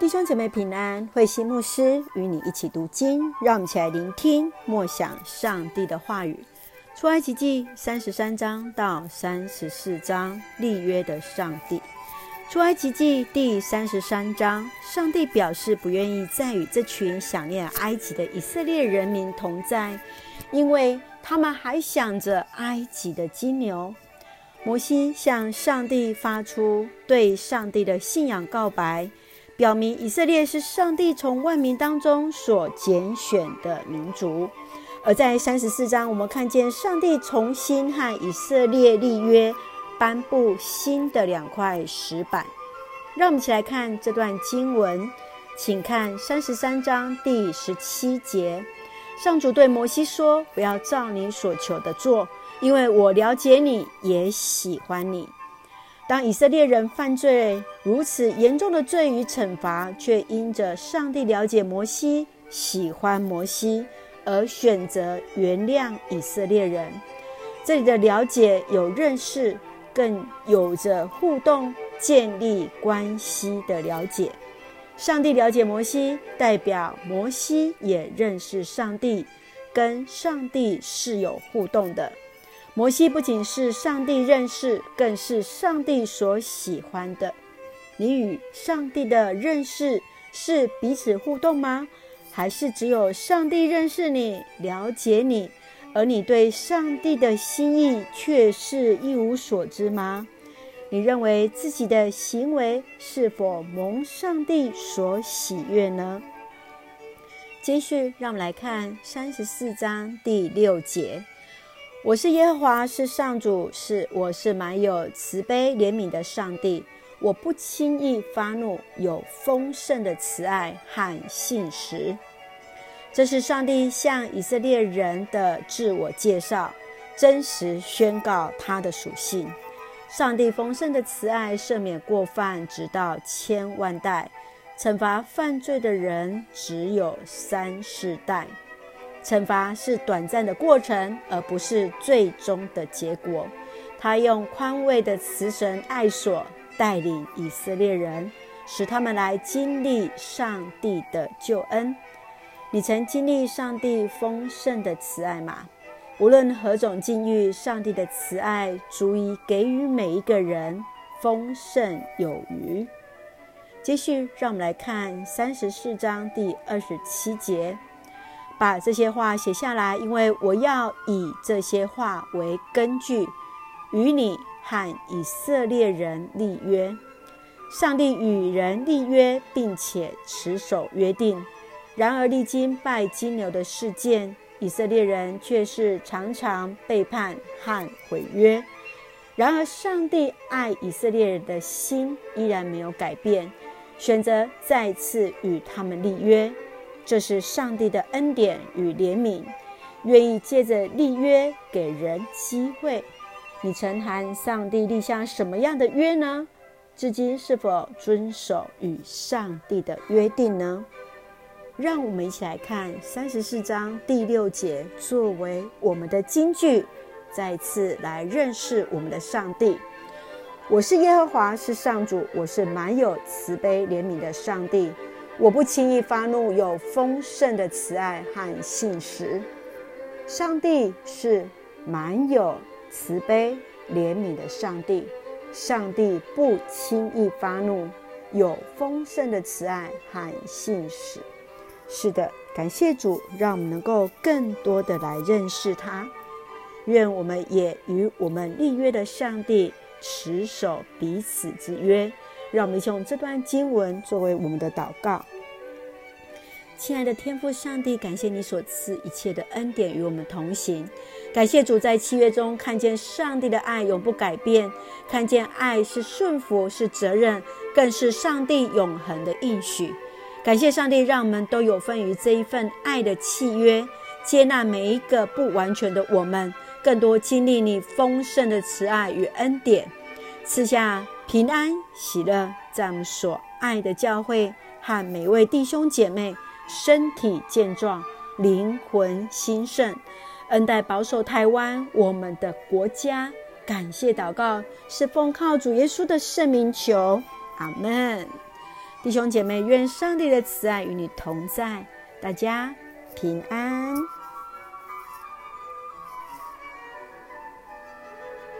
弟兄姐妹平安，慧馨牧师与你一起读经，让我们一起来聆听默想上帝的话语。出埃及记三十三章到三十四章，立约的上帝。出埃及记第三十三章，上帝表示不愿意再与这群想念埃及的以色列人民同在，因为他们还想着埃及的金牛。摩西向上帝发出对上帝的信仰告白。表明以色列是上帝从万民当中所拣选的民族，而在三十四章，我们看见上帝重新和以色列立约，颁布新的两块石板。让我们一起来看这段经文，请看三十三章第十七节，上主对摩西说：“不要照你所求的做，因为我了解你，也喜欢你。”当以色列人犯罪如此严重的罪与惩罚，却因着上帝了解摩西、喜欢摩西而选择原谅以色列人。这里的了解有认识，更有着互动、建立关系的了解。上帝了解摩西，代表摩西也认识上帝，跟上帝是有互动的。摩西不仅是上帝认识，更是上帝所喜欢的。你与上帝的认识是彼此互动吗？还是只有上帝认识你、了解你，而你对上帝的心意却是一无所知吗？你认为自己的行为是否蒙上帝所喜悦呢？继续，让我们来看三十四章第六节。我是耶和华，是上主，是我是满有慈悲怜悯的上帝。我不轻易发怒，有丰盛的慈爱和信实。这是上帝向以色列人的自我介绍，真实宣告他的属性。上帝丰盛的慈爱赦免过犯，直到千万代；惩罚犯罪的人，只有三世代。惩罚是短暂的过程，而不是最终的结果。他用宽慰的慈神爱所带领以色列人，使他们来经历上帝的救恩。你曾经历上帝丰盛的慈爱吗？无论何种境遇，上帝的慈爱足以给予每一个人丰盛有余。继续，让我们来看三十四章第二十七节。把这些话写下来，因为我要以这些话为根据，与你和以色列人立约。上帝与人立约，并且持守约定。然而，历经拜金牛的事件，以色列人却是常常背叛和毁约。然而，上帝爱以色列人的心依然没有改变，选择再次与他们立约。这是上帝的恩典与怜悯，愿意借着立约给人机会。你曾和上帝立下什么样的约呢？至今是否遵守与上帝的约定呢？让我们一起来看三十四章第六节，作为我们的金句，再次来认识我们的上帝。我是耶和华，是上主，我是满有慈悲怜悯的上帝。我不轻易发怒，有丰盛的慈爱和信实。上帝是满有慈悲怜悯的上帝，上帝不轻易发怒，有丰盛的慈爱和信实。是的，感谢主，让我们能够更多的来认识他。愿我们也与我们立约的上帝持守彼此之约。让我们用这段经文作为我们的祷告。亲爱的天父上帝，感谢你所赐一切的恩典与我们同行。感谢主在契约中看见上帝的爱永不改变，看见爱是顺服，是责任，更是上帝永恒的应许。感谢上帝，让我们都有份于这一份爱的契约，接纳每一个不完全的我们，更多经历你丰盛的慈爱与恩典。赐下平安喜乐，在我们所爱的教会和每位弟兄姐妹身体健壮，灵魂兴盛，恩待保守台湾我们的国家。感谢祷告，是奉靠主耶稣的圣名求，阿门。弟兄姐妹，愿上帝的慈爱与你同在，大家平安。